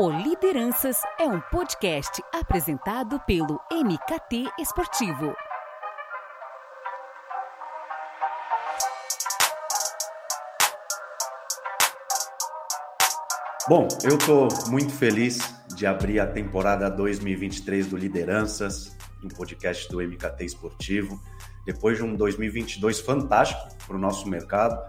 O Lideranças é um podcast apresentado pelo MKT Esportivo. Bom, eu estou muito feliz de abrir a temporada 2023 do Lideranças, um podcast do MKT Esportivo. Depois de um 2022 fantástico para o nosso mercado,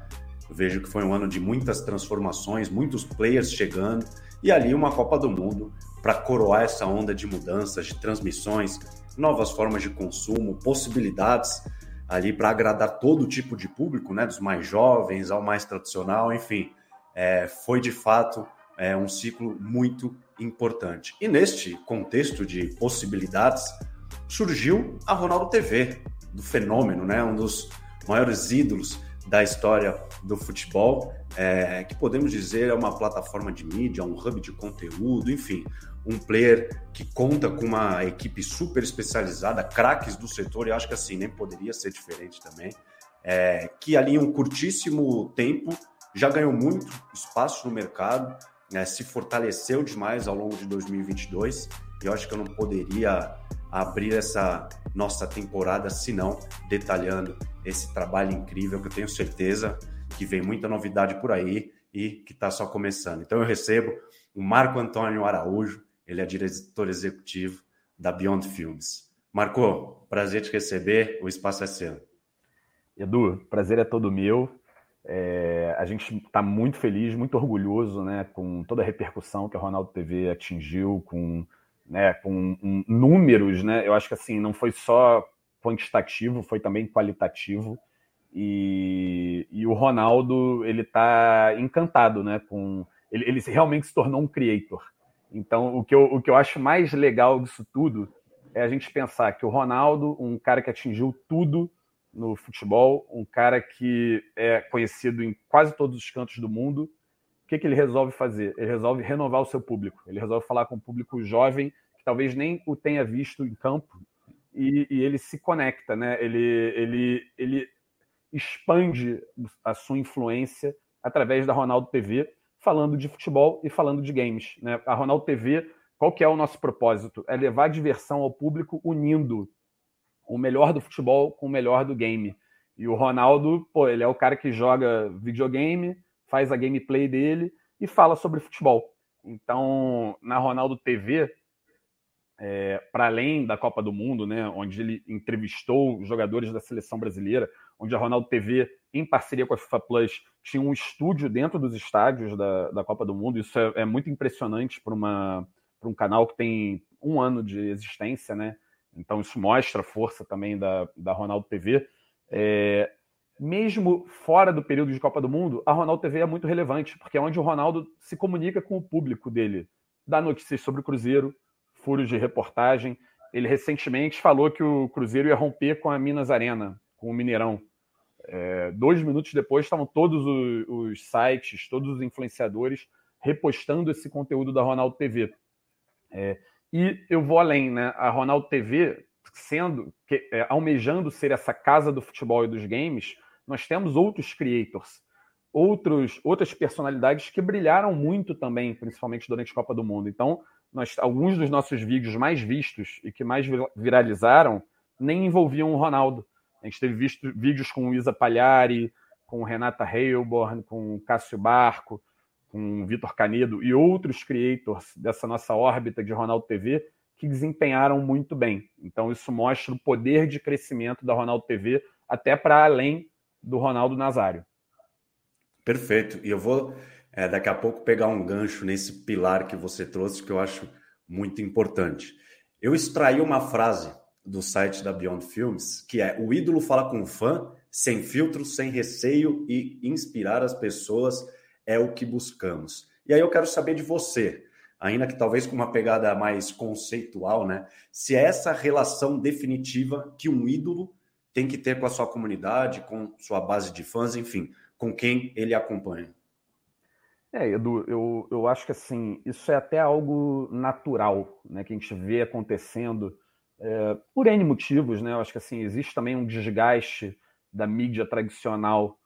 eu vejo que foi um ano de muitas transformações, muitos players chegando e ali uma Copa do Mundo para coroar essa onda de mudanças, de transmissões, novas formas de consumo, possibilidades ali para agradar todo tipo de público, né, dos mais jovens ao mais tradicional, enfim, é, foi de fato é, um ciclo muito importante. E neste contexto de possibilidades surgiu a Ronaldo TV, do fenômeno, né, um dos maiores ídolos da história do futebol, é, que podemos dizer é uma plataforma de mídia, um hub de conteúdo, enfim, um player que conta com uma equipe super especializada, craques do setor, e acho que assim nem poderia ser diferente também, é, que ali em um curtíssimo tempo já ganhou muito espaço no mercado, né, se fortaleceu demais ao longo de 2022, e eu acho que eu não poderia abrir essa nossa temporada se não detalhando esse trabalho incrível que eu tenho certeza que vem muita novidade por aí e que está só começando. Então eu recebo o Marco Antônio Araújo, ele é diretor executivo da Beyond Films. Marco, prazer te receber, o espaço é seu. Edu, prazer é todo meu. É, a gente está muito feliz, muito orgulhoso né, com toda a repercussão que a Ronaldo TV atingiu, com, né, com um, números. Né, eu acho que assim, não foi só quantitativo, foi também qualitativo. E, e o Ronaldo, ele tá encantado, né? Com, ele, ele realmente se tornou um creator. Então, o que, eu, o que eu acho mais legal disso tudo é a gente pensar que o Ronaldo, um cara que atingiu tudo no futebol, um cara que é conhecido em quase todos os cantos do mundo, o que, que ele resolve fazer? Ele resolve renovar o seu público. Ele resolve falar com um público jovem que talvez nem o tenha visto em campo e, e ele se conecta, né? Ele, ele, ele expande a sua influência através da Ronaldo TV, falando de futebol e falando de games. Né? A Ronaldo TV, qual que é o nosso propósito? É levar diversão ao público unindo o melhor do futebol com o melhor do game. E o Ronaldo, pô, ele é o cara que joga videogame, faz a gameplay dele e fala sobre futebol. Então, na Ronaldo TV, é, para além da Copa do Mundo, né, onde ele entrevistou jogadores da seleção brasileira, onde a Ronaldo TV, em parceria com a FIFA Plus, tinha um estúdio dentro dos estádios da, da Copa do Mundo. Isso é, é muito impressionante para um canal que tem um ano de existência, né? Então isso mostra a força também da, da Ronaldo TV. É, mesmo fora do período de Copa do Mundo, a Ronaldo TV é muito relevante, porque é onde o Ronaldo se comunica com o público dele, dá notícias sobre o Cruzeiro, furos de reportagem. Ele recentemente falou que o Cruzeiro ia romper com a Minas Arena, com o Mineirão. É, dois minutos depois estavam todos os, os, sites, todos os influenciadores repostando esse conteúdo da Ronaldo TV. É, e eu vou além, né? A Ronaldo TV, sendo que, é, almejando ser essa casa do futebol e dos games, nós temos outros creators, outros, outras personalidades que brilharam muito também, principalmente durante a Copa do Mundo. Então, nós, alguns dos nossos vídeos mais vistos e que mais viralizaram nem envolviam o Ronaldo. A gente teve visto vídeos com Isa Palhari, com Renata Heilborn, com Cássio Barco, com Vitor Canedo e outros creators dessa nossa órbita de Ronaldo TV que desempenharam muito bem. Então isso mostra o poder de crescimento da Ronaldo TV até para além do Ronaldo Nazário. Perfeito. E eu vou é, daqui a pouco pegar um gancho nesse pilar que você trouxe, que eu acho muito importante. Eu extraí uma frase do site da Beyond Films, que é: o ídolo fala com o fã, sem filtro, sem receio e inspirar as pessoas é o que buscamos. E aí eu quero saber de você, ainda que talvez com uma pegada mais conceitual, né? Se é essa relação definitiva que um ídolo tem que ter com a sua comunidade, com sua base de fãs, enfim, com quem ele acompanha. É, Edu, eu, eu acho que assim, isso é até algo natural, né, que a gente vê acontecendo é, por N motivos, né? Eu acho que assim, existe também um desgaste da mídia tradicional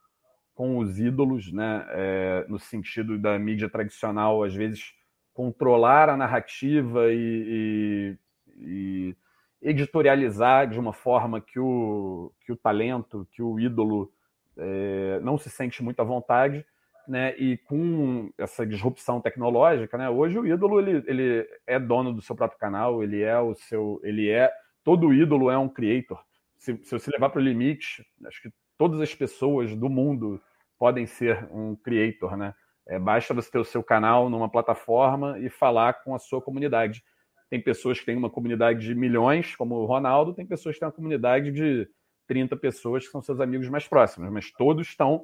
com os ídolos, né? É, no sentido da mídia tradicional, às vezes, controlar a narrativa e, e, e, editorializar de uma forma que o, que o talento, que o ídolo é, não se sente muito à vontade, né? E com essa disrupção tecnológica, né? Hoje o ídolo ele, ele é dono do seu próprio canal, ele é o seu, ele é todo ídolo é um creator. Se, se você levar para o limite, acho que todas as pessoas do mundo podem ser um creator, né? É, basta você ter o seu canal numa plataforma e falar com a sua comunidade. Tem pessoas que têm uma comunidade de milhões, como o Ronaldo, tem pessoas que têm uma comunidade de 30 pessoas que são seus amigos mais próximos, mas todos estão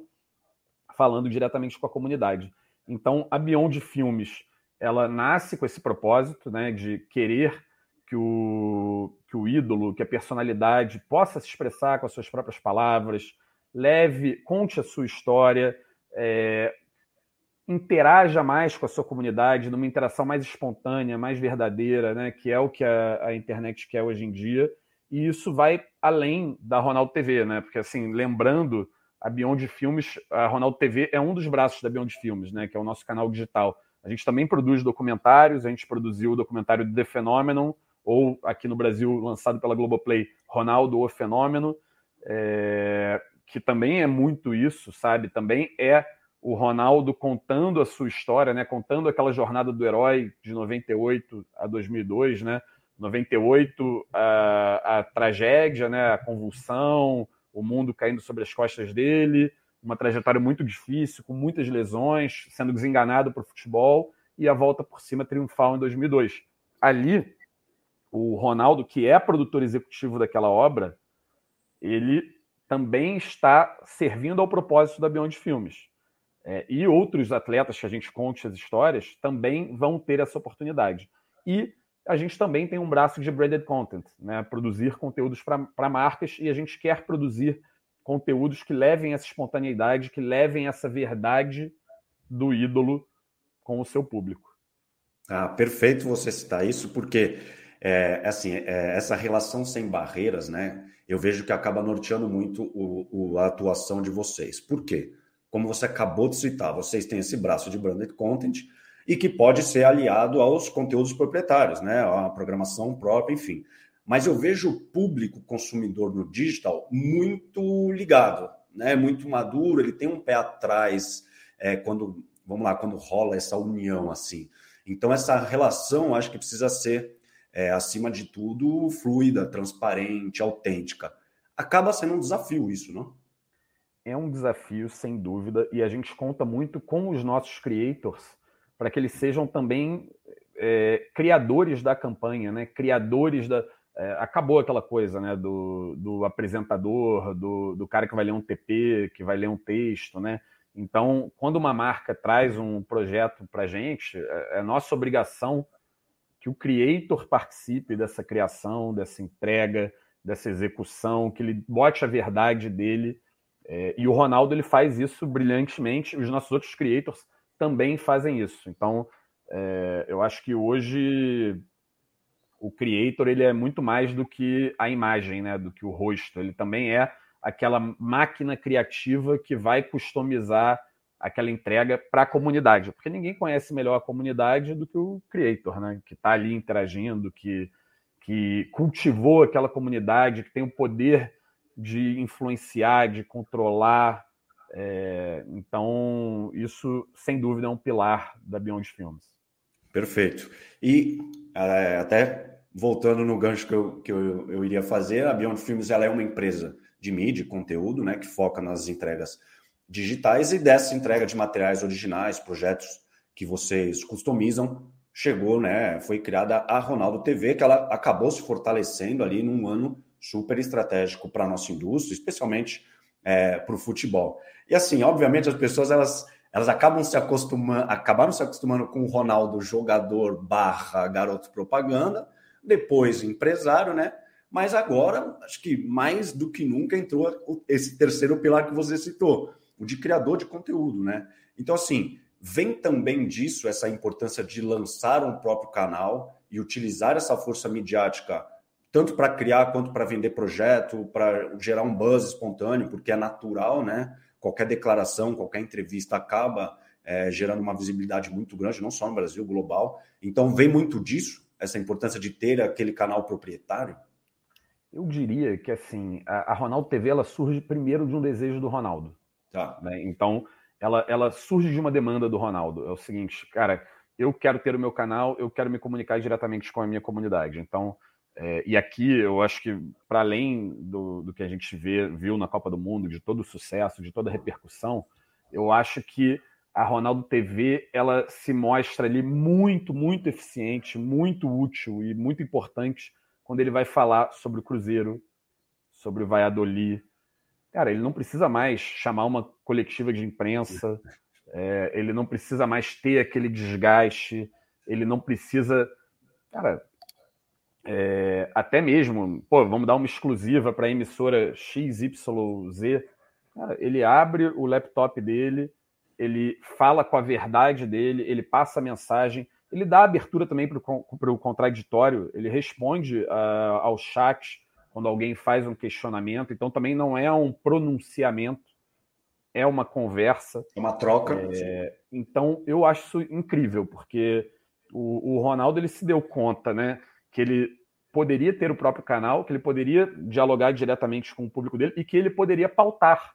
falando diretamente com a comunidade. Então, a Beyond Filmes, ela nasce com esse propósito, né, de querer que o, que o ídolo, que a personalidade possa se expressar com as suas próprias palavras, leve, conte a sua história, é, interaja mais com a sua comunidade, numa interação mais espontânea, mais verdadeira, né, que é o que a, a internet quer hoje em dia. E isso vai além da Ronaldo TV, né? Porque assim, lembrando, a Beyond Filmes, a Ronaldo TV é um dos braços da Beyond Filmes, né? Que é o nosso canal digital. A gente também produz documentários, a gente produziu o documentário The Phenomenon, ou aqui no Brasil, lançado pela Globoplay, Ronaldo o Fenômeno, é, que também é muito isso, sabe? Também é o Ronaldo contando a sua história, né? Contando aquela jornada do herói de 98 a 2002, né? 98 a, a tragédia, né? A convulsão, o mundo caindo sobre as costas dele, uma trajetória muito difícil, com muitas lesões, sendo desenganado por futebol e a volta por cima triunfal em 2002. Ali, o Ronaldo, que é produtor executivo daquela obra, ele também está servindo ao propósito da Beyond Filmes. É, e outros atletas que a gente conte as histórias também vão ter essa oportunidade. E a gente também tem um braço de branded content, né? produzir conteúdos para marcas, e a gente quer produzir conteúdos que levem essa espontaneidade, que levem essa verdade do ídolo com o seu público. Ah, perfeito você citar isso, porque é, assim, é, essa relação sem barreiras, né? Eu vejo que acaba norteando muito o, o, a atuação de vocês. Por quê? Como você acabou de citar, vocês têm esse braço de branded content e que pode ser aliado aos conteúdos proprietários, né? A programação própria, enfim. Mas eu vejo o público consumidor no digital muito ligado, né? Muito maduro, ele tem um pé atrás é, quando, vamos lá, quando rola essa união assim. Então essa relação acho que precisa ser é, acima de tudo, fluida, transparente, autêntica. Acaba sendo um desafio isso, não? É um desafio, sem dúvida, e a gente conta muito com os nossos creators para que eles sejam também é, criadores da campanha, né? criadores da. É, acabou aquela coisa né? do, do apresentador, do, do cara que vai ler um TP, que vai ler um texto. Né? Então, quando uma marca traz um projeto para a gente, é, é nossa obrigação que o creator participe dessa criação, dessa entrega, dessa execução, que ele bote a verdade dele. É, e o Ronaldo ele faz isso brilhantemente. Os nossos outros creators também fazem isso. Então, é, eu acho que hoje o creator ele é muito mais do que a imagem, né? Do que o rosto. Ele também é aquela máquina criativa que vai customizar aquela entrega para a comunidade, porque ninguém conhece melhor a comunidade do que o creator, né? Que está ali interagindo, que, que cultivou aquela comunidade, que tem o poder de influenciar, de controlar. É, então, isso, sem dúvida, é um pilar da Beyond Films. Perfeito. E é, até voltando no gancho que, eu, que eu, eu iria fazer, a Beyond Films ela é uma empresa de mídia, conteúdo, né, que foca nas entregas digitais e dessa entrega de materiais originais, projetos que vocês customizam, chegou, né? Foi criada a Ronaldo TV, que ela acabou se fortalecendo ali num ano super estratégico para a nossa indústria, especialmente é, para o futebol. E assim, obviamente, as pessoas elas, elas acabam se acostumando, acabaram se acostumando com o Ronaldo jogador barra garoto propaganda, depois empresário, né? Mas agora, acho que mais do que nunca entrou esse terceiro pilar que você citou, o de criador de conteúdo, né? Então, assim, vem também disso essa importância de lançar um próprio canal e utilizar essa força midiática tanto para criar quanto para vender projeto, para gerar um buzz espontâneo, porque é natural, né? Qualquer declaração, qualquer entrevista acaba é, gerando uma visibilidade muito grande, não só no Brasil, global. Então, vem muito disso, essa importância de ter aquele canal proprietário? Eu diria que, assim, a, a Ronaldo TV, ela surge primeiro de um desejo do Ronaldo. Tá. Né? Então, ela, ela surge de uma demanda do Ronaldo. É o seguinte, cara, eu quero ter o meu canal, eu quero me comunicar diretamente com a minha comunidade. Então, é, e aqui eu acho que, para além do, do que a gente vê, viu na Copa do Mundo, de todo o sucesso, de toda a repercussão, eu acho que a Ronaldo TV ela se mostra ali muito, muito eficiente, muito útil e muito importante quando ele vai falar sobre o Cruzeiro, sobre o Valladolid. Cara, ele não precisa mais chamar uma coletiva de imprensa, é, ele não precisa mais ter aquele desgaste, ele não precisa. Cara, é, até mesmo, pô, vamos dar uma exclusiva para a emissora XYZ. Cara, ele abre o laptop dele, ele fala com a verdade dele, ele passa a mensagem, ele dá abertura também para o contraditório, ele responde uh, ao chat quando alguém faz um questionamento, então também não é um pronunciamento é uma conversa. É uma troca. É, então, eu acho isso incrível, porque o, o, Ronaldo ele se deu conta né, que ele poderia ter o próprio canal, que ele poderia dialogar diretamente com o público dele e que ele poderia pautar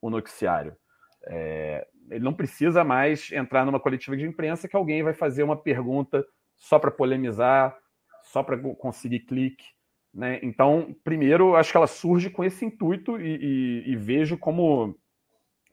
o noticiário. É, ele não precisa mais entrar numa coletiva de imprensa que alguém vai fazer uma pergunta só para polemizar, só para conseguir clique. Né? Então, primeiro, acho que ela surge com esse intuito e, e, e vejo como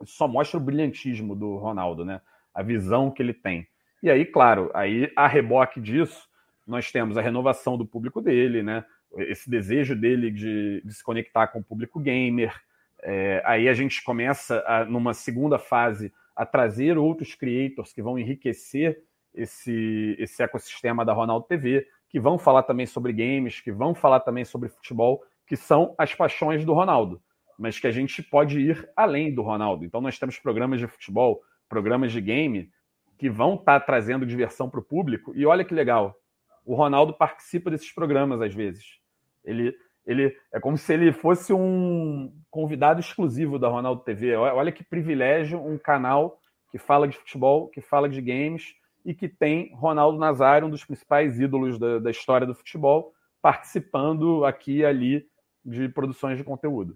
só mostra o brilhantismo do Ronaldo, né? A visão que ele tem. E aí, claro, aí a reboque disso, nós temos a renovação do público dele, né? Esse desejo dele de, de se conectar com o público gamer. É, aí a gente começa, a, numa segunda fase, a trazer outros creators que vão enriquecer esse, esse ecossistema da Ronaldo TV, que vão falar também sobre games, que vão falar também sobre futebol, que são as paixões do Ronaldo mas que a gente pode ir além do Ronaldo. Então, nós temos programas de futebol, programas de game, que vão estar tá trazendo diversão para o público. E olha que legal, o Ronaldo participa desses programas às vezes. Ele, ele é como se ele fosse um convidado exclusivo da Ronaldo TV. Olha que privilégio um canal que fala de futebol, que fala de games e que tem Ronaldo Nazário, um dos principais ídolos da, da história do futebol, participando aqui e ali de produções de conteúdo.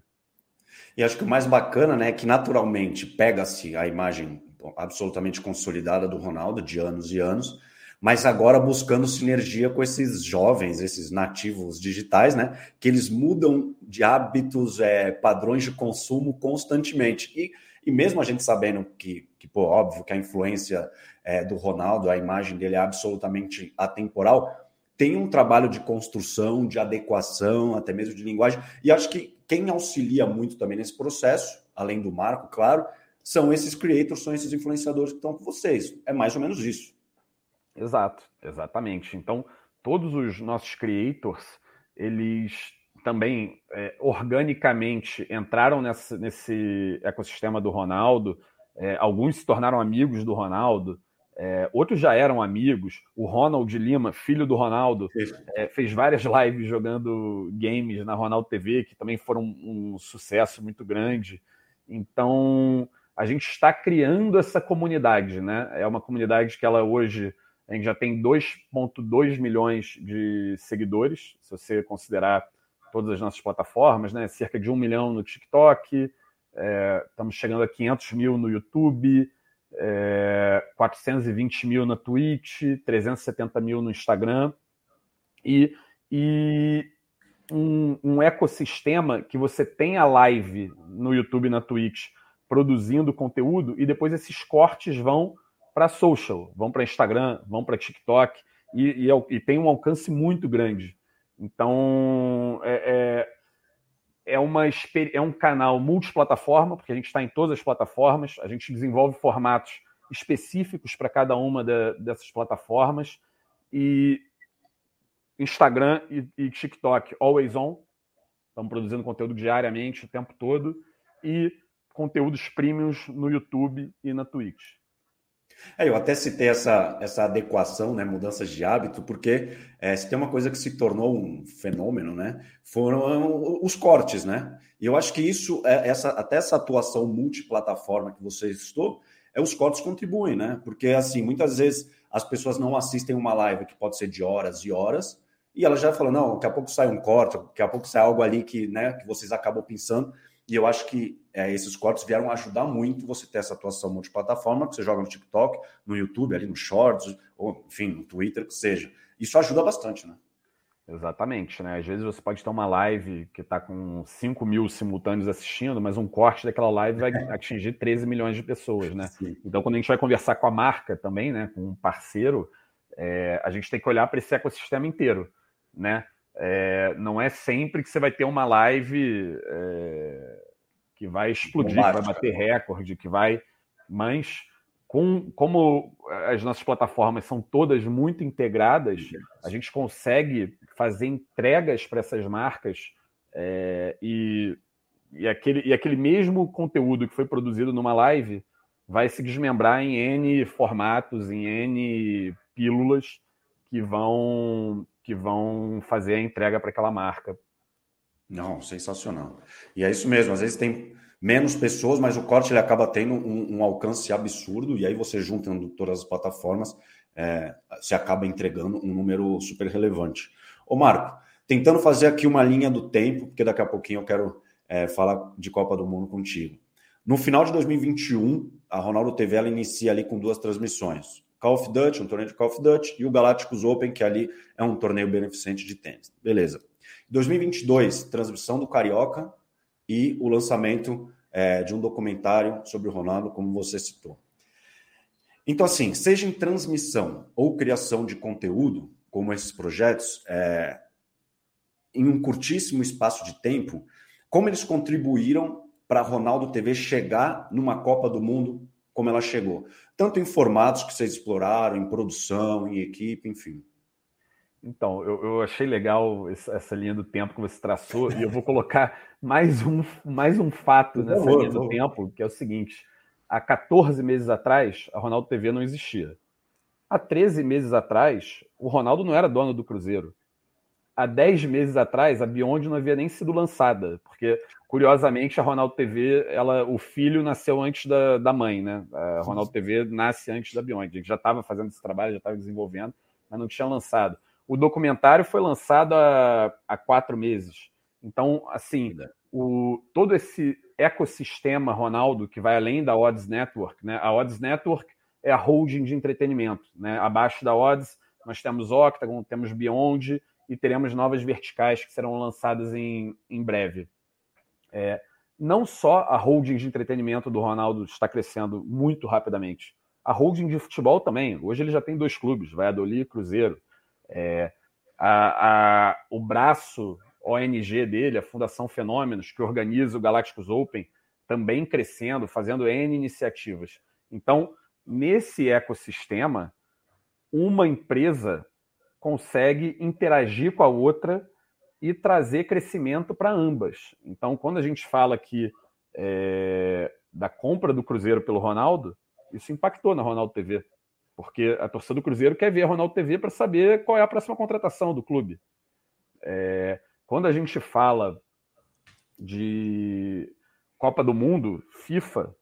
E acho que o mais bacana, né, é que naturalmente pega-se a imagem absolutamente consolidada do Ronaldo de anos e anos, mas agora buscando sinergia com esses jovens, esses nativos digitais, né, que eles mudam de hábitos, é, padrões de consumo constantemente. E, e mesmo a gente sabendo que, que pô, óbvio que a influência é, do Ronaldo, a imagem dele é absolutamente atemporal, tem um trabalho de construção, de adequação, até mesmo de linguagem, e acho que quem auxilia muito também nesse processo, além do Marco, claro, são esses creators, são esses influenciadores que estão com vocês. É mais ou menos isso. Exato, exatamente. Então, todos os nossos creators, eles também é, organicamente entraram nessa, nesse ecossistema do Ronaldo. É, alguns se tornaram amigos do Ronaldo, é, outros já eram amigos. O Ronald Lima, filho do Ronaldo, é, fez várias lives jogando games na Ronaldo TV, que também foram um, um sucesso muito grande. Então, a gente está criando essa comunidade, né? É uma comunidade que ela hoje a gente já tem 2,2 milhões de seguidores, se você considerar todas as nossas plataformas, né? Cerca de um milhão no TikTok, é, estamos chegando a 500 mil no YouTube, é, 420 mil na Twitch, 370 mil no Instagram e, e um, um, ecossistema que você tem a live no YouTube e na Twitch produzindo conteúdo e depois esses cortes vão para social, vão para Instagram, vão para TikTok e, e, e, tem um alcance muito grande. Então é, é é, uma, é um canal multiplataforma, porque a gente está em todas as plataformas, a gente desenvolve formatos específicos para cada uma da, dessas plataformas. E Instagram e, e, TikTok, always on. Estamos produzindo conteúdo diariamente, o tempo todo. E conteúdos premiums no YouTube e na Twitch. É, eu até citei essa, essa adequação, né, mudanças de hábito, porque é, se tem uma coisa que se tornou um fenômeno, né, foram os cortes, né? E eu acho que isso, é, essa, até essa atuação multiplataforma que você estou, é os cortes contribuem, né? Porque assim, muitas vezes as pessoas não assistem uma live que pode ser de horas e horas, e ela já fala, não, daqui a pouco sai um corte, daqui a pouco sai algo ali que, né, que vocês acabam pensando. E eu acho que é, esses cortes vieram ajudar muito você ter essa atuação multiplataforma, que você joga no TikTok, no YouTube, ali no Shorts, ou enfim, no Twitter, que seja. Isso ajuda bastante, né? Exatamente, né? Às vezes você pode ter uma live que está com 5 mil simultâneos assistindo, mas um corte daquela live vai atingir 13 milhões de pessoas, né? Sim. Então, quando a gente vai conversar com a marca também, né, com um parceiro, é, a gente tem que olhar para esse ecossistema inteiro, né? É, não é sempre que você vai ter uma live é, que vai explodir, que vai bater recorde, que vai. Mas com, como as nossas plataformas são todas muito integradas, a gente consegue fazer entregas para essas marcas é, e, e, aquele, e aquele mesmo conteúdo que foi produzido numa live vai se desmembrar em N formatos, em N pílulas que vão que vão fazer a entrega para aquela marca. Não, sensacional. E é isso mesmo, às vezes tem menos pessoas, mas o corte ele acaba tendo um, um alcance absurdo, e aí você juntando todas as plataformas, é, se acaba entregando um número super relevante. Ô Marco, tentando fazer aqui uma linha do tempo, porque daqui a pouquinho eu quero é, falar de Copa do Mundo contigo. No final de 2021, a Ronaldo TV ela inicia ali com duas transmissões. Call of Duty, um torneio de Call of Duty, e o Galácticos Open, que ali é um torneio beneficente de tênis. Beleza. 2022, transmissão do Carioca e o lançamento é, de um documentário sobre o Ronaldo, como você citou. Então, assim, seja em transmissão ou criação de conteúdo, como esses projetos, é, em um curtíssimo espaço de tempo, como eles contribuíram para Ronaldo TV chegar numa Copa do Mundo como ela chegou? Tanto em formatos que vocês exploraram, em produção, em equipe, enfim. Então, eu, eu, achei legal essa linha do tempo que você traçou, e eu vou colocar mais um, mais um fato nessa linha do tempo, que é o seguinte: há 14 meses atrás, a Ronaldo TV não existia. Há 13 meses atrás, o Ronaldo não era dono do Cruzeiro há 10 meses atrás, a Beyond não havia nem sido lançada, porque, curiosamente, a Ronaldo TV, ela, o filho nasceu antes da, da mãe, né? A Ronaldo TV nasce antes da Beyond. A gente já estava fazendo esse trabalho, já estava desenvolvendo, mas não tinha lançado. O documentário foi lançado há, há quatro meses. Então, assim, o, todo esse ecossistema Ronaldo, que vai além da Odds Network, né? A Odds Network é a holding de entretenimento, né? Abaixo da Odds, nós temos Octagon, temos Beyond, e teremos novas verticais que serão lançadas em, em breve. É, não só a holding de entretenimento do Ronaldo está crescendo muito rapidamente, a holding de futebol também. Hoje ele já tem dois clubes, Valladolid e Cruzeiro. É, a, a, o braço ONG dele, a Fundação Fenômenos, que organiza o Galácticos Open, também crescendo, fazendo N iniciativas. Então, nesse ecossistema, uma empresa consegue interagir com a outra e trazer crescimento para ambas. Então, quando a gente fala aqui é, da compra do Cruzeiro pelo Ronaldo, isso impactou na Ronaldo TV, porque a torcida do Cruzeiro quer ver a Ronaldo TV para saber qual é a próxima contratação do clube. É, quando a gente fala de Copa do Mundo, FIFA,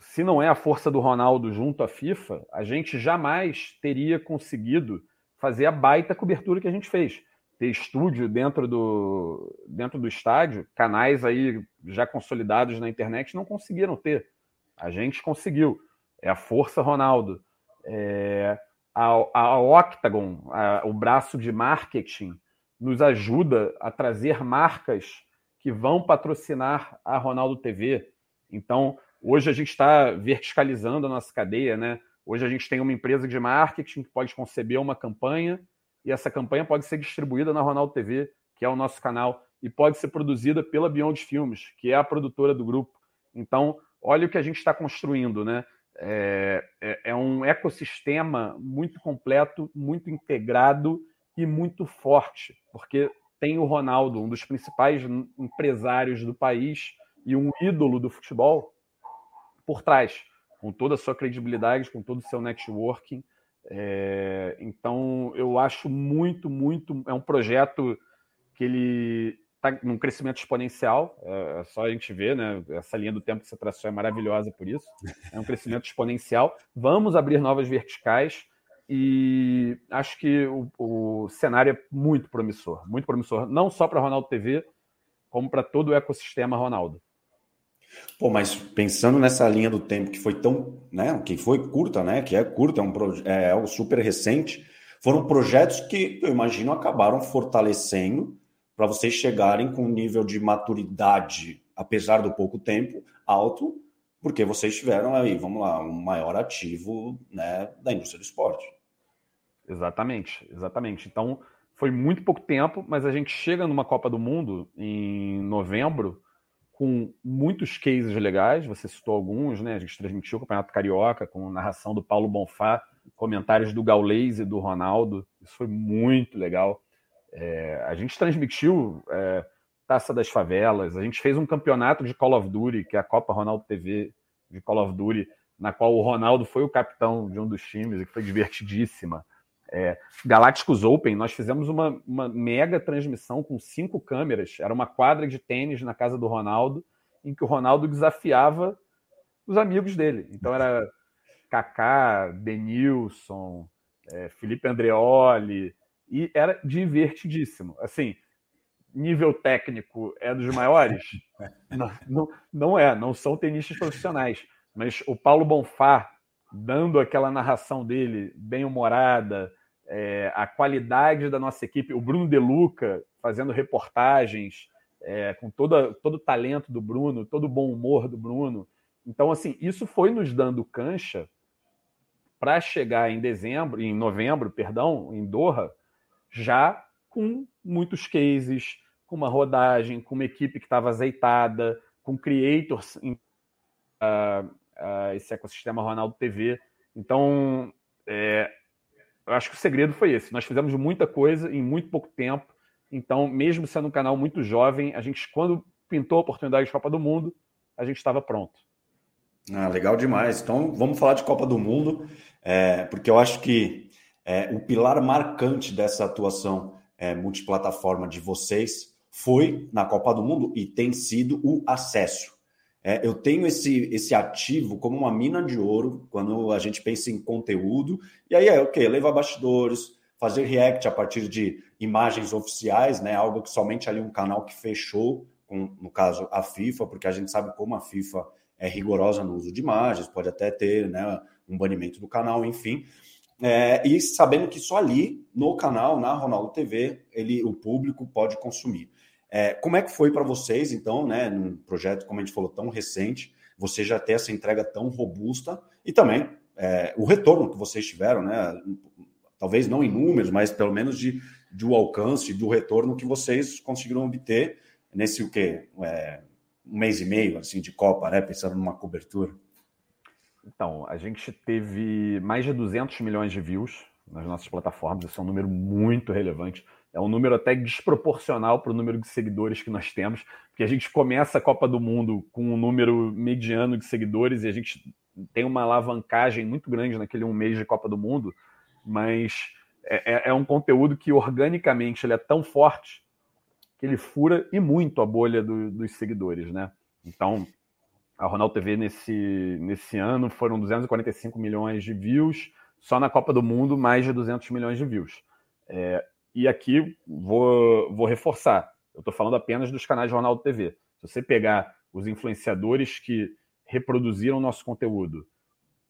se não é a força do Ronaldo junto à FIFA, a gente jamais teria conseguido fazer a baita cobertura que a gente fez. Ter estúdio dentro do, dentro do estádio, canais aí já consolidados na internet não conseguiram ter. A gente conseguiu. É a força Ronaldo. É, a, a Octagon, a, o braço de marketing, nos ajuda a trazer marcas que vão patrocinar a Ronaldo TV. Então, hoje a gente está verticalizando a nossa cadeia, né? Hoje a gente tem uma empresa de marketing que pode conceber uma campanha e essa campanha pode ser distribuída na Ronaldo TV, que é o nosso canal, e pode ser produzida pela Beyond Filmes, que é a produtora do grupo. Então, olha o que a gente está construindo, né? É, é, é, um ecossistema muito completo, muito integrado e muito forte, porque tem o Ronaldo, um dos principais empresários do país e um ídolo do futebol, por trás com toda a sua credibilidade, com todo o seu networking. É, então, eu acho muito, muito. É um projeto que ele, está num crescimento exponencial, é, é só a gente ver, né? Essa linha do tempo que você traçou é maravilhosa por isso. É um crescimento exponencial. Vamos abrir novas verticais e acho que o, o cenário é muito promissor, muito promissor, não só para Ronaldo TV, como para todo o ecossistema Ronaldo. Pô, mas pensando nessa linha do tempo que foi tão, né, que foi curta, né, que é curta, é um é algo super recente, foram projetos que eu imagino acabaram fortalecendo para vocês chegarem com um nível de maturidade, apesar do pouco tempo, alto, porque vocês tiveram aí, vamos lá, um maior ativo, né, da indústria do esporte. Exatamente, exatamente. Então, foi muito pouco tempo, mas a gente chega numa Copa do Mundo em novembro com muitos cases legais. Você citou alguns, né? A gente transmitiu o Campeonato Carioca com narração do Paulo Bonfá, comentários do Gaulês e do Ronaldo. Isso foi muito legal. É, a gente transmitiu é, Taça das Favelas, a gente fez um campeonato de Call of Duty, que é a Copa Ronaldo TV de Call of Duty, na qual o Ronaldo foi o capitão de um dos times e que foi divertidíssima. É, Galácticos Open, nós fizemos uma, uma mega transmissão com cinco câmeras. Era uma quadra de tênis na casa do Ronaldo, em que o Ronaldo desafiava os amigos dele. Então era Kaká, Denilson, é, Felipe Andreoli, e era divertidíssimo. Assim, nível técnico é dos maiores? não, não, não é, não são tenistas profissionais. Mas o Paulo Bonfá, dando aquela narração dele bem humorada, é, a qualidade da nossa equipe, o Bruno De Luca fazendo reportagens é, com toda, todo o talento do Bruno, todo o bom humor do Bruno. Então, assim, isso foi nos dando cancha para chegar em dezembro, em novembro, perdão, em Doha, já com muitos cases, com uma rodagem, com uma equipe que estava azeitada, com creators em uh, uh, esse ecossistema Ronaldo TV. Então, é, eu acho que o segredo foi esse. Nós fizemos muita coisa em muito pouco tempo. Então, mesmo sendo um canal muito jovem, a gente, quando pintou a oportunidade de Copa do Mundo, a gente estava pronto. Ah, legal demais. Então, vamos falar de Copa do Mundo, é, porque eu acho que é, o pilar marcante dessa atuação é, multiplataforma de vocês foi na Copa do Mundo e tem sido o acesso. É, eu tenho esse, esse ativo como uma mina de ouro quando a gente pensa em conteúdo. E aí é o okay, Levar bastidores, fazer react a partir de imagens oficiais, né? Algo que somente ali um canal que fechou, com, no caso a FIFA, porque a gente sabe como a FIFA é rigorosa no uso de imagens, pode até ter né, um banimento do canal, enfim. É, e sabendo que só ali, no canal, na Ronaldo TV, ele, o público pode consumir. É, como é que foi para vocês, então, né, num projeto, como a gente falou, tão recente, você já ter essa entrega tão robusta e também é, o retorno que vocês tiveram, né, talvez não em números, mas pelo menos de, de o alcance, do retorno que vocês conseguiram obter nesse o quê? É, um mês e meio assim de Copa, né, pensando numa cobertura. Então, a gente teve mais de 200 milhões de views nas nossas plataformas, esse é um número muito relevante. É um número até desproporcional para o número de seguidores que nós temos, porque a gente começa a Copa do Mundo com um número mediano de seguidores e a gente tem uma alavancagem muito grande naquele um mês de Copa do Mundo, mas é, é, é um conteúdo que organicamente ele é tão forte que ele fura e muito a bolha do, dos seguidores, né? Então, a Ronaldo TV nesse, nesse ano foram 245 milhões de views, só na Copa do Mundo mais de 200 milhões de views. É, e aqui vou, vou reforçar. Eu estou falando apenas dos canais de Ronaldo TV. Se você pegar os influenciadores que reproduziram nosso conteúdo,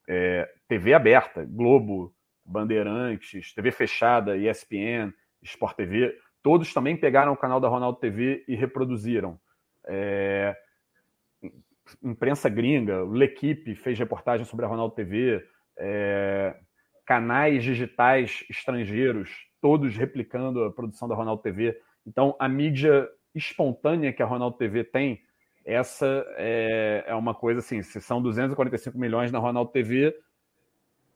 é, TV aberta, Globo, Bandeirantes, TV fechada, ESPN, Sport TV, todos também pegaram o canal da Ronaldo TV e reproduziram. É, imprensa gringa, L'Equipe fez reportagem sobre a Ronaldo TV, é, canais digitais estrangeiros todos replicando a produção da Ronaldo TV. Então, a mídia espontânea que a Ronaldo TV tem, essa é, é uma coisa assim: se são 245 milhões na Ronaldo TV,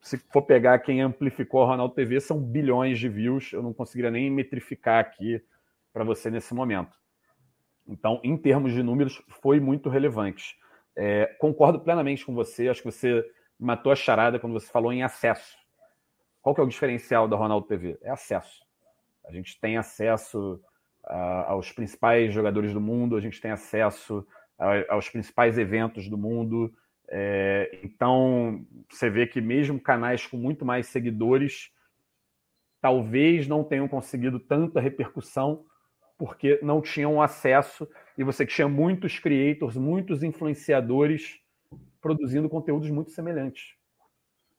se for pegar quem amplificou a Ronaldo TV, são bilhões de views. Eu não conseguiria nem metrificar aqui para você nesse momento. Então, em termos de números, foi muito relevante. É, concordo plenamente com você. Acho que você matou a charada quando você falou em acesso. Qual que é o diferencial da Ronaldo TV? É acesso. A gente tem acesso aos principais jogadores do mundo, a gente tem acesso aos principais eventos do mundo. É, então, você vê que mesmo canais com muito mais seguidores, talvez não tenham conseguido tanta repercussão porque não tinham acesso e você tinha muitos creators, muitos influenciadores produzindo conteúdos muito semelhantes.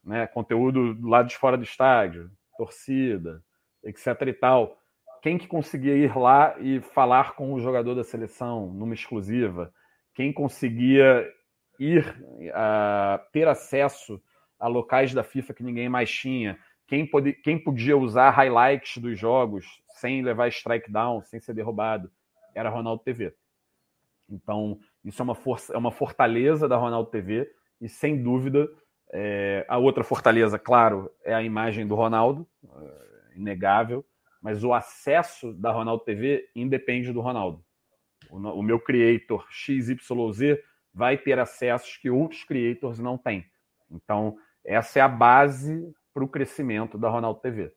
Né? Conteúdo do lado de fora do estádio, torcida, etc e tal. Quem que conseguia ir lá e falar com o jogador da seleção numa exclusiva? Quem conseguia ir a ter acesso a locais da FIFA que ninguém mais tinha? Quem, pode, quem podia usar highlights dos jogos sem levar strike down, sem ser derrubado? Era Ronaldo TV. Então, isso é uma, força, é uma fortaleza da Ronaldo TV e, sem dúvida, é, a outra fortaleza, claro, é a imagem do Ronaldo, é, inegável, mas o acesso da Ronaldo TV independe do Ronaldo. O, o meu creator XYZ vai ter acessos que outros creators não têm. Então, essa é a base para o crescimento da Ronaldo TV.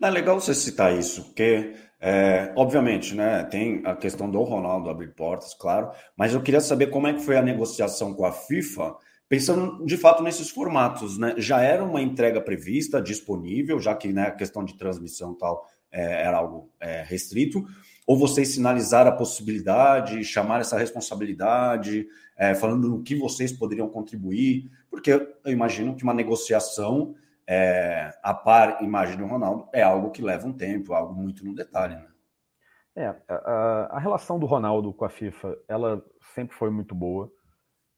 É legal você citar isso, porque, é, obviamente, né, tem a questão do Ronaldo abrir portas, claro, mas eu queria saber como é que foi a negociação com a FIFA, pensando de fato nesses formatos, né? Já era uma entrega prevista, disponível, já que né, a questão de transmissão tal é, era algo é, restrito, ou vocês sinalizaram a possibilidade, chamar essa responsabilidade, é, falando no que vocês poderiam contribuir, porque eu imagino que uma negociação é, a par imagem do Ronaldo é algo que leva um tempo, algo muito no detalhe. Né? É, a, a, relação do Ronaldo com a FIFA, ela sempre foi muito boa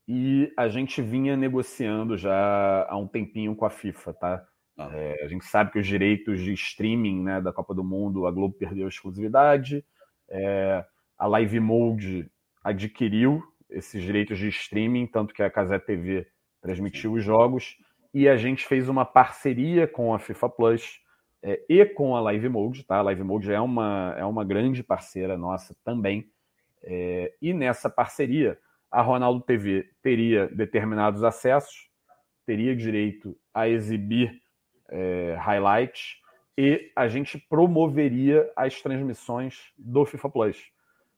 e a gente vinha negociando já há um tempinho com a FIFA, tá? Ah. É, a gente sabe que os direitos de streaming né, da Copa do Mundo, a Globo perdeu a exclusividade, é, a Live Mode adquiriu esses direitos de streaming, tanto que a Casé TV transmitiu os jogos e a gente fez uma parceria com a FIFA Plus é, e com a Live Mode, tá? A Live Mode é uma, é uma grande parceira nossa também. É, e nessa parceria, a Ronaldo TV teria determinados acessos, teria direito a exibir é, highlights e a gente promoveria as transmissões do FIFA Plus.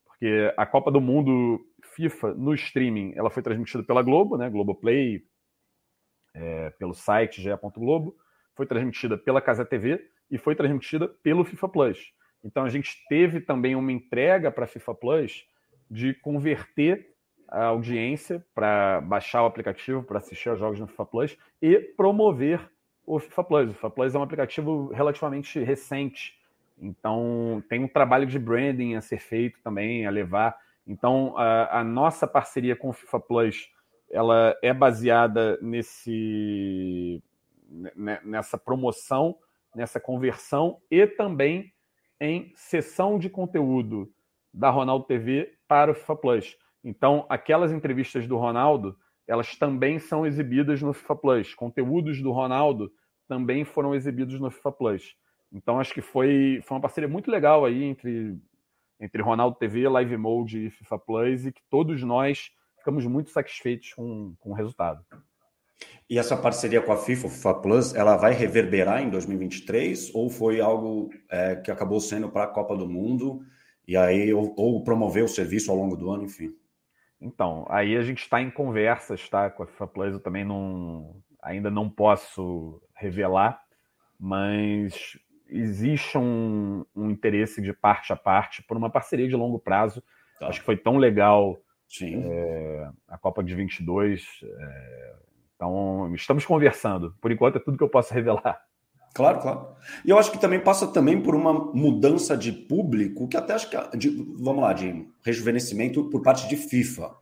Porque a Copa do Mundo FIFA no streaming, ela foi transmitida pela Globo, né? Globoplay, é, pelo site GE. Globo, foi transmitida pela Casa TV e foi transmitida pelo FIFA Plus. Então a gente teve também uma entrega para a FIFA Plus de converter a audiência para baixar o aplicativo para assistir aos jogos no FIFA Plus e promover o FIFA Plus. O FIFA Plus é um aplicativo relativamente recente, então tem um trabalho de branding a ser feito também, a levar. Então a, a nossa parceria com o FIFA Plus ela é baseada nesse nessa promoção, nessa conversão e também em sessão de conteúdo da Ronaldo TV para o FIFA Plus. Então, aquelas entrevistas do Ronaldo, elas também são exibidas no FIFA Plus. Conteúdos do Ronaldo também foram exibidos no FIFA Plus. Então, acho que foi, foi uma parceria muito legal aí entre, entre Ronaldo TV, Live Mode e FIFA Plus, e que todos nós ficamos muito satisfeitos com, com o resultado. E essa parceria com a FIFA, FIFA Plus, ela vai reverberar em 2023 ou foi algo é, que acabou sendo para a Copa do Mundo e aí ou, ou, promover o serviço ao longo do ano, enfim? Então, aí a gente está em conversas, tá, com a FIFA Plus. Eu também não, ainda não posso revelar, mas existe um, um interesse de parte a parte por uma parceria de longo prazo. Tá. Acho que foi tão legal. É, a Copa de 22. É, então, estamos conversando. Por enquanto, é tudo que eu posso revelar. Claro, claro. E eu acho que também passa também por uma mudança de público, que até acho que, de, vamos lá, de rejuvenescimento por parte de FIFA.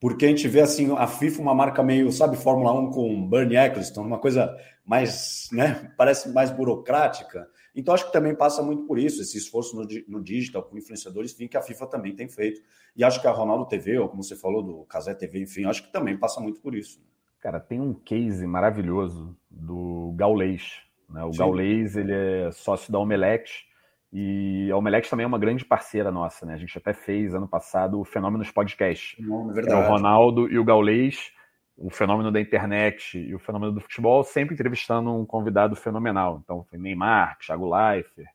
Porque a gente vê assim, a FIFA uma marca meio, sabe, Fórmula 1 com Bernie Eccleston, uma coisa mais, né, parece mais burocrática. Então, acho que também passa muito por isso, esse esforço no, no digital, com influenciadores, enfim, que a FIFA também tem feito. E acho que a Ronaldo TV, ou como você falou, do Casé TV, enfim, acho que também passa muito por isso. Cara, tem um case maravilhoso do Gaulês. Né? O Sim. Gaulês, ele é sócio da Omelete, e a Omelete também é uma grande parceira nossa, né? A gente até fez ano passado o Fenômenos Podcast. Não, é verdade. O Ronaldo e o Gaulês o fenômeno da internet e o fenômeno do futebol, sempre entrevistando um convidado fenomenal. Então, foi Neymar, Thiago Leifert,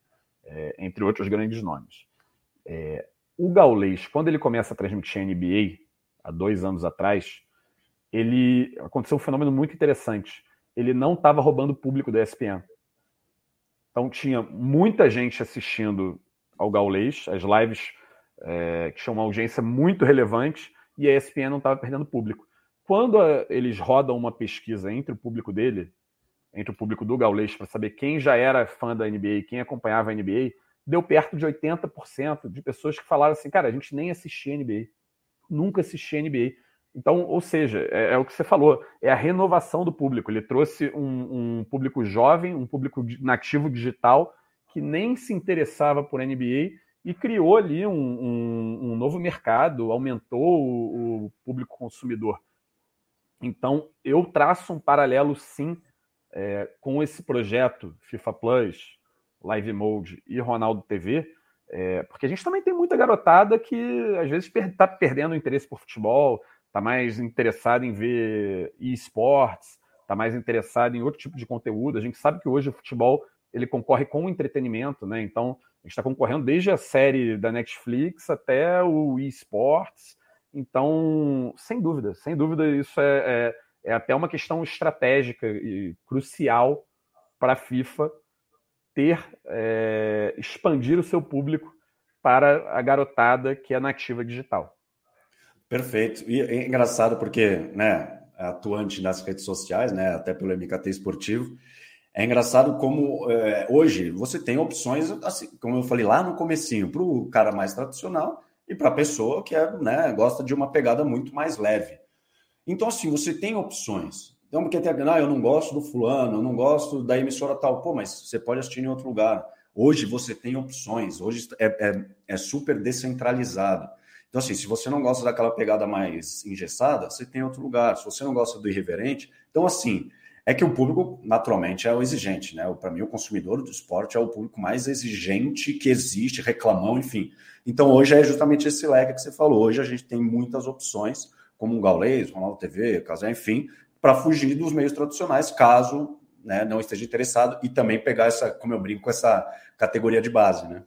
é, entre outros grandes nomes. É, o Gaulês, quando ele começa a transmitir a NBA, há dois anos atrás, ele aconteceu um fenômeno muito interessante. Ele não estava roubando público da ESPN. Então tinha muita gente assistindo ao Gaulês, as lives é, que tinham uma audiência muito relevante, e a ESPN não estava perdendo público. Quando a, eles rodam uma pesquisa entre o público dele, entre o público do Gaulês, para saber quem já era fã da NBA, quem acompanhava a NBA, deu perto de 80% de pessoas que falaram assim, cara, a gente nem assistia NBA, nunca assistia NBA. Então, ou seja, é, é, o que você falou, é a renovação do público. Ele trouxe um, um público jovem, um público nativo digital que nem se interessava por NBA e criou ali um, um, um novo mercado, aumentou o, o, público consumidor. Então, eu traço um paralelo, sim, é, com esse projeto FIFA Plus, Live Mode e Ronaldo TV, é, porque a gente também tem muita garotada que às vezes está per perdendo o interesse por futebol, está mais interessado em ver esportes, está mais interessado em outro tipo de conteúdo. A gente sabe que hoje o futebol ele concorre com o entretenimento, né? Então a gente está concorrendo desde a série da Netflix até o esportes. Então, sem dúvida, sem dúvida, isso é, é, é até uma questão estratégica e crucial para a FIFA ter é, expandir o seu público para a garotada que é nativa digital. Perfeito. E é engraçado porque, né, é atuante nas redes sociais, né, até pelo MKT esportivo, é engraçado como é, hoje você tem opções, assim, como eu falei lá no comecinho, para o cara mais tradicional e para a pessoa que é, né, gosta de uma pegada muito mais leve. Então, assim, você tem opções. Então, porque tem, ah, eu não gosto do fulano, eu não gosto da emissora tal. Pô, mas você pode assistir em outro lugar. Hoje você tem opções, hoje é, é, é super descentralizado. Então, assim, se você não gosta daquela pegada mais engessada, você tem outro lugar. Se você não gosta do irreverente, então, assim, é que o público, naturalmente, é o exigente, né? Para mim, o consumidor do esporte é o público mais exigente que existe, reclamão, enfim. Então, hoje é justamente esse leque que você falou. Hoje a gente tem muitas opções, como o Gaulês, Ronaldo TV, Casé, enfim, para fugir dos meios tradicionais, caso né, não esteja interessado, e também pegar essa, como eu brinco, essa categoria de base, né?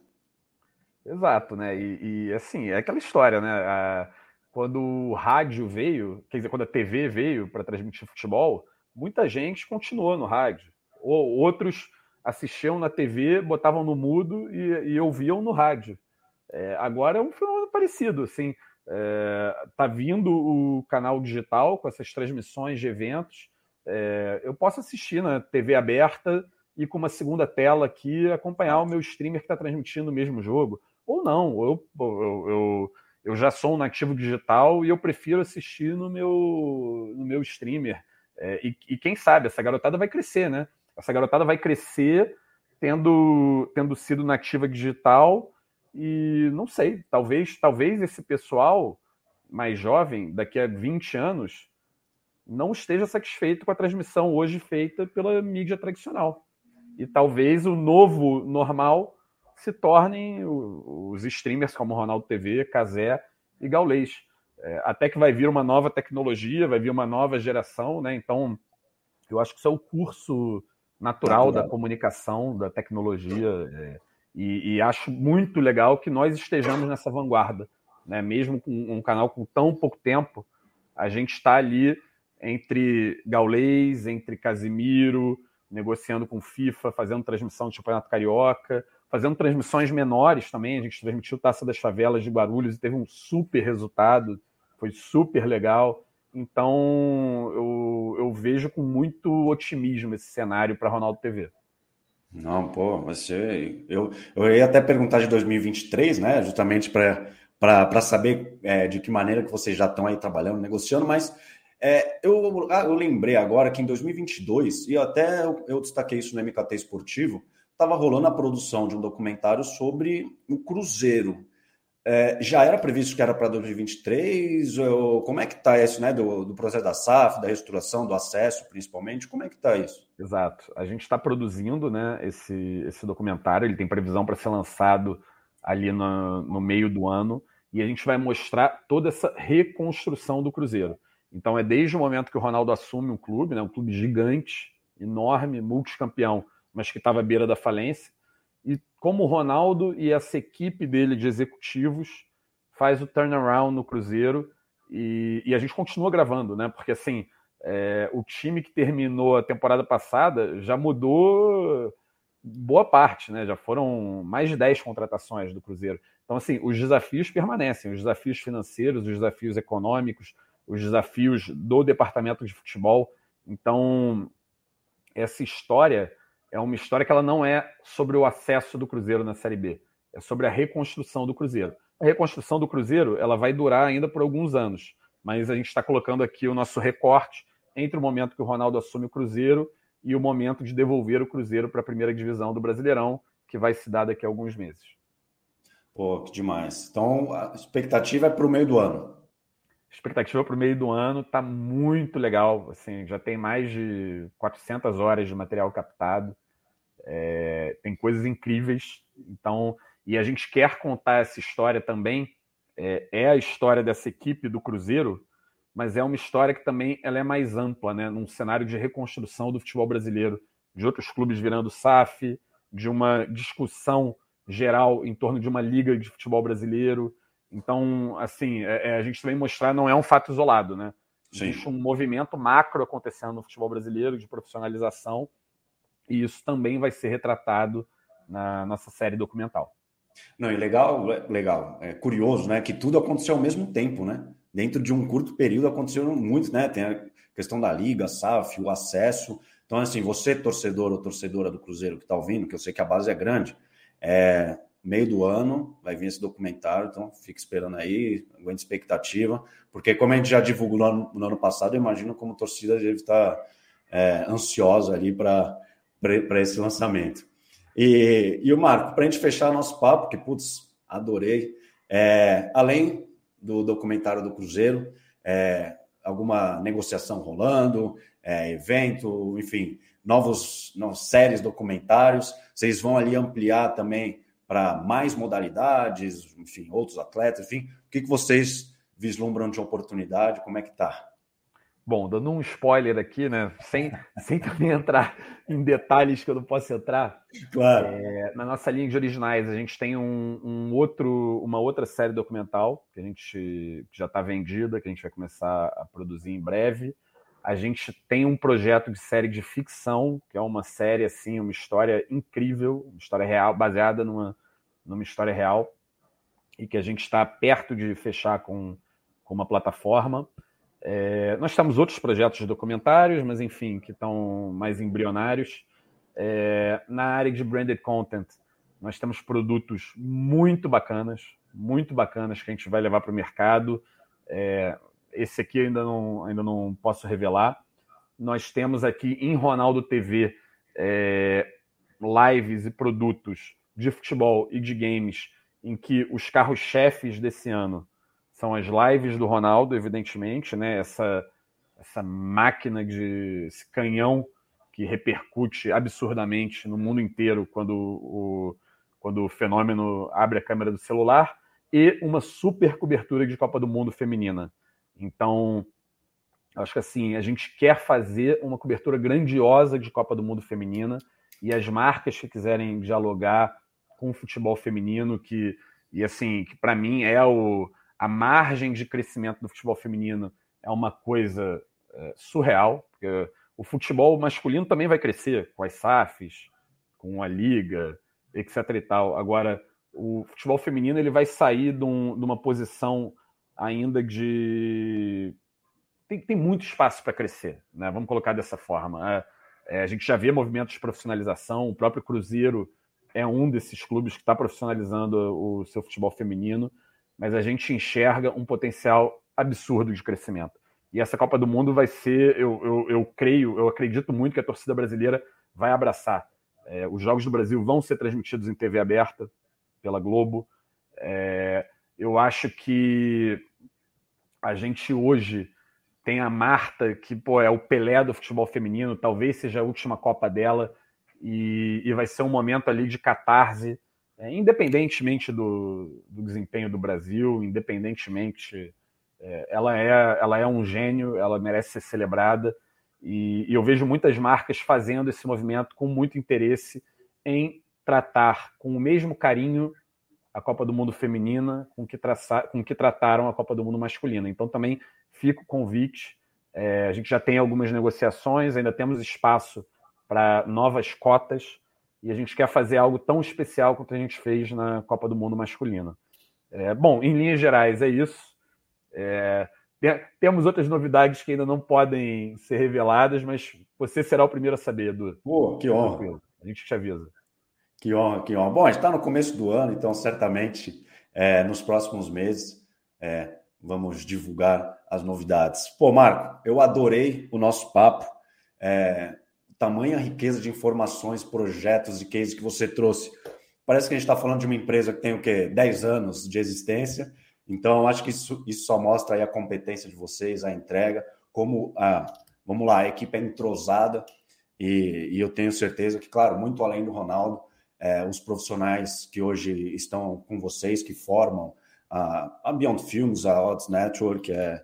Exato, né? E, e assim, é aquela história, né? A, quando o rádio veio, quer dizer, quando a TV veio para transmitir futebol, muita gente continuou no rádio. Ou outros assistiam na TV, botavam no mudo e, e ouviam no rádio. É, agora é um fenômeno parecido, assim. É, tá vindo o canal digital com essas transmissões de eventos. É, eu posso assistir na TV aberta e com uma segunda tela aqui acompanhar o meu streamer que está transmitindo o mesmo jogo. Ou não, eu, eu, eu, eu, já sou um nativo digital e eu prefiro assistir no meu, no meu streamer. É, e, e quem sabe, essa garotada vai crescer, né? Essa garotada vai crescer tendo, tendo sido nativa digital e não sei, talvez, talvez esse pessoal mais jovem, daqui a 20 anos, não esteja satisfeito com a transmissão hoje feita pela mídia tradicional. E talvez o novo normal se tornem os streamers como Ronaldo TV, Casé e Gaulês. É, até que vai vir uma nova tecnologia, vai vir uma nova geração, né? Então, eu acho que isso é o curso natural, natural. da comunicação, da tecnologia. É, e, e, acho muito legal que nós estejamos nessa vanguarda, né? Mesmo com um canal com tão pouco tempo, a gente está ali entre Gaulês, entre Casimiro, negociando com FIFA, fazendo transmissão de Campeonato Carioca, fazendo transmissões menores também. A gente transmitiu Taça das Favelas de Guarulhos e teve um super resultado, foi super legal. Então eu, eu vejo com muito otimismo esse cenário para Ronaldo TV. Não, pô, você. Eu, eu ia até perguntar de 2023, né? Justamente para saber é, de que maneira que vocês já estão aí trabalhando, negociando, mas é, eu, ah, eu lembrei agora que em 2022, e até eu, eu destaquei isso no MKT Esportivo, estava rolando a produção de um documentário sobre o Cruzeiro. É, já era previsto que era para 2023? Ou, como é que está isso, né? Do, do, processo da SAF, da reestruturação, do acesso, principalmente? Como é que está isso? Exato. A gente está produzindo né, esse, esse documentário, ele tem previsão para ser lançado ali no, no meio do ano, e a gente vai mostrar toda essa reconstrução do Cruzeiro. Então é desde o momento que o Ronaldo assume um clube, né, um clube gigante, enorme, multicampeão, mas que estava à beira da falência, e como o Ronaldo e essa equipe dele de executivos faz o turnaround no Cruzeiro e, e a gente continua gravando, né? Porque assim, é, o time que terminou a temporada passada já mudou boa parte, né? Já foram mais de 10 contratações do Cruzeiro. Então, assim, os desafios permanecem, os desafios financeiros, os desafios econômicos, os desafios do departamento de futebol. Então, essa história é uma história que ela não é sobre o acesso do Cruzeiro na Série B, é sobre a reconstrução do Cruzeiro. A reconstrução do Cruzeiro ela vai durar ainda por alguns anos, mas a gente está colocando aqui o nosso recorte entre o momento que o Ronaldo assume o Cruzeiro e o momento de devolver o Cruzeiro para a primeira divisão do Brasileirão, que vai se dar daqui a alguns meses. Pô, que demais. Então, a expectativa é para o meio do ano. A expectativa para o meio do ano está muito legal. Assim, já tem mais de 400 horas de material captado. É, tem coisas incríveis. Então, e a gente quer contar essa história também. É, é, a história dessa equipe do Cruzeiro, mas é uma história que também ela é mais ampla, né? Num cenário de reconstrução do futebol brasileiro, de outros clubes virando SAF, de uma discussão geral em torno de uma liga de futebol brasileiro. Então, assim, é, é a gente também mostrar não é um fato isolado, né? Sim. Existe um movimento macro acontecendo no futebol brasileiro de profissionalização e isso também vai ser retratado na nossa série documental. Não, e legal, legal, é curioso, né? Que tudo aconteceu ao mesmo tempo, né? Dentro de um curto período aconteceu muito, né? Tem a questão da liga, SAF, o acesso. Então, assim, você, torcedor ou torcedora do Cruzeiro que está ouvindo, que eu sei que a base é grande, é, meio do ano vai vir esse documentário, então fique esperando aí, aguente expectativa, porque como a gente já divulgou no ano, no ano passado, eu imagino como torcida deve estar é, ansiosa ali para esse lançamento. E, e o Marco, para a gente fechar nosso papo, que putz, adorei, é, além do documentário do Cruzeiro, é, alguma negociação rolando, é, evento, enfim, novos, novas séries, documentários. Vocês vão ali ampliar também para mais modalidades, enfim, outros atletas, enfim. O que, que vocês vislumbram de oportunidade? Como é que está? Bom, dando um spoiler aqui, né? Sem, sem também entrar em detalhes que eu não posso entrar. Claro. É, na nossa linha de originais, a gente tem um, um outro, uma outra série documental que a gente já está vendida, que a gente vai começar a produzir em breve. A gente tem um projeto de série de ficção, que é uma série assim, uma história incrível, uma história real, baseada numa, numa história real, e que a gente está perto de fechar com, com uma plataforma. É, nós temos outros projetos documentários, mas enfim, que estão mais embrionários. É, na área de branded content, nós temos produtos muito bacanas, muito bacanas que a gente vai levar para o mercado. É, esse aqui ainda não, ainda não posso revelar. Nós temos aqui em Ronaldo TV é, lives e produtos de futebol e de games em que os carros-chefes desse ano são as lives do Ronaldo, evidentemente, né? Essa, essa máquina de esse canhão que repercute absurdamente no mundo inteiro quando o, quando o fenômeno abre a câmera do celular, e uma super cobertura de Copa do Mundo feminina. Então, acho que assim, a gente quer fazer uma cobertura grandiosa de Copa do Mundo feminina e as marcas que quiserem dialogar com o futebol feminino, que, e assim, que para mim é o a margem de crescimento do futebol feminino é uma coisa é, surreal, porque o futebol masculino também vai crescer com as SAFs, com a liga, etc e tal. Agora, o futebol feminino ele vai sair de, um, de uma posição ainda de tem, tem muito espaço para crescer, né? Vamos colocar dessa forma. É, é, a gente já vê movimentos de profissionalização, o próprio Cruzeiro é um desses clubes que está profissionalizando o seu futebol feminino mas a gente enxerga um potencial absurdo de crescimento. E essa Copa do Mundo vai ser, eu, eu, eu creio, eu acredito muito que a torcida brasileira vai abraçar. É, os Jogos do Brasil vão ser transmitidos em TV aberta pela Globo. É, eu acho que a gente hoje tem a Marta, que pô, é o Pelé do futebol feminino, talvez seja a última Copa dela, e, e vai ser um momento ali de catarse é, independentemente do, do, desempenho do Brasil, independentemente, é, ela, é, ela é um gênio, ela merece ser celebrada, e, e, eu vejo muitas marcas fazendo esse movimento com muito interesse em tratar com o mesmo carinho a Copa do Mundo feminina com que, com que trataram a Copa do Mundo masculina. Então também fico o convite. É, a gente já tem algumas negociações, ainda temos espaço para novas cotas e a gente quer fazer algo tão especial quanto a gente fez na Copa do Mundo masculina. É, bom, em linhas gerais é isso. É, temos outras novidades que ainda não podem ser reveladas, mas você será o primeiro a saber, Edu. Que honra. A gente te avisa. Que honra, que honra. Bom, a gente está no começo do ano, então certamente é, nos próximos meses é, vamos divulgar as novidades. Pô, Marco, eu adorei o nosso papo. É, tamanha riqueza de informações, projetos e cases que você trouxe. Parece que a gente está falando de uma empresa que tem o quê? 10 anos de existência. Então, acho que isso, isso só mostra aí a competência de vocês, a entrega, como a, vamos lá, a equipe é entrosada e, e eu tenho certeza que, claro, muito além do Ronaldo, é, os profissionais que hoje estão com vocês, que formam a, a Beyond Films, a Odds Network, é,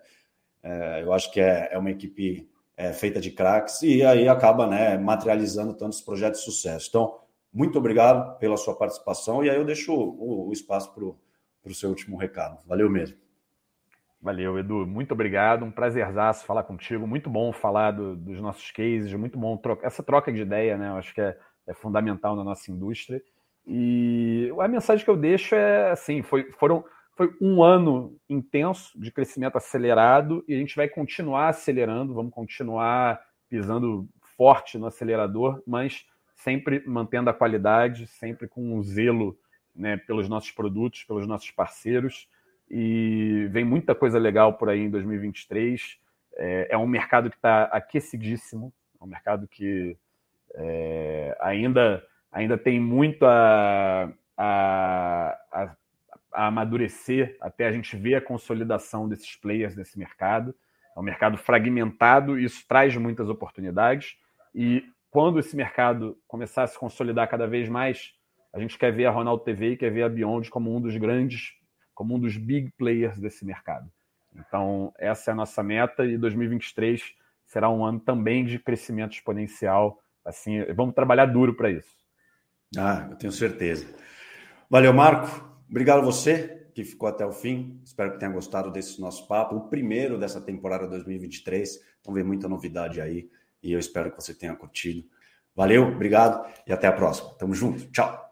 é, eu acho que é, é uma equipe é, feita de craques e aí acaba né, materializando tantos projetos de sucesso. Então, muito obrigado pela sua participação e aí eu deixo o, o espaço para o seu último recado. Valeu mesmo. Valeu, Edu. Muito obrigado. Um prazerzaço falar contigo. Muito bom falar do, dos nossos cases. Muito bom troca, essa troca de ideia, né? Eu acho que é é fundamental na nossa indústria. E a mensagem que eu deixo é assim: foi, foram, foi um ano intenso de crescimento acelerado e a gente vai continuar acelerando, vamos continuar pisando forte no acelerador, mas sempre mantendo a qualidade, sempre com um zelo né, pelos nossos produtos, pelos nossos parceiros. E vem muita coisa legal por aí em 2023. É, é um mercado que está aquecidíssimo, é um mercado que é, ainda, ainda tem muito a, a, a, a, amadurecer até a gente ver a consolidação desses players nesse mercado. É um mercado fragmentado, e isso traz muitas oportunidades. E quando esse mercado começar a se consolidar cada vez mais, a gente quer ver a Ronaldo TV quer ver a Beyond como um dos grandes, como um dos big players desse mercado. Então, essa é a nossa meta e 2023 será um ano também de crescimento exponencial Assim, vamos trabalhar duro para isso. Ah, eu tenho certeza. Valeu, Marco. Obrigado a você que ficou até o fim. Espero que tenha gostado desse nosso papo, o primeiro dessa temporada 2023. Então, vem muita novidade aí e eu espero que você tenha curtido. Valeu, obrigado e até a próxima. Tamo junto. Tchau.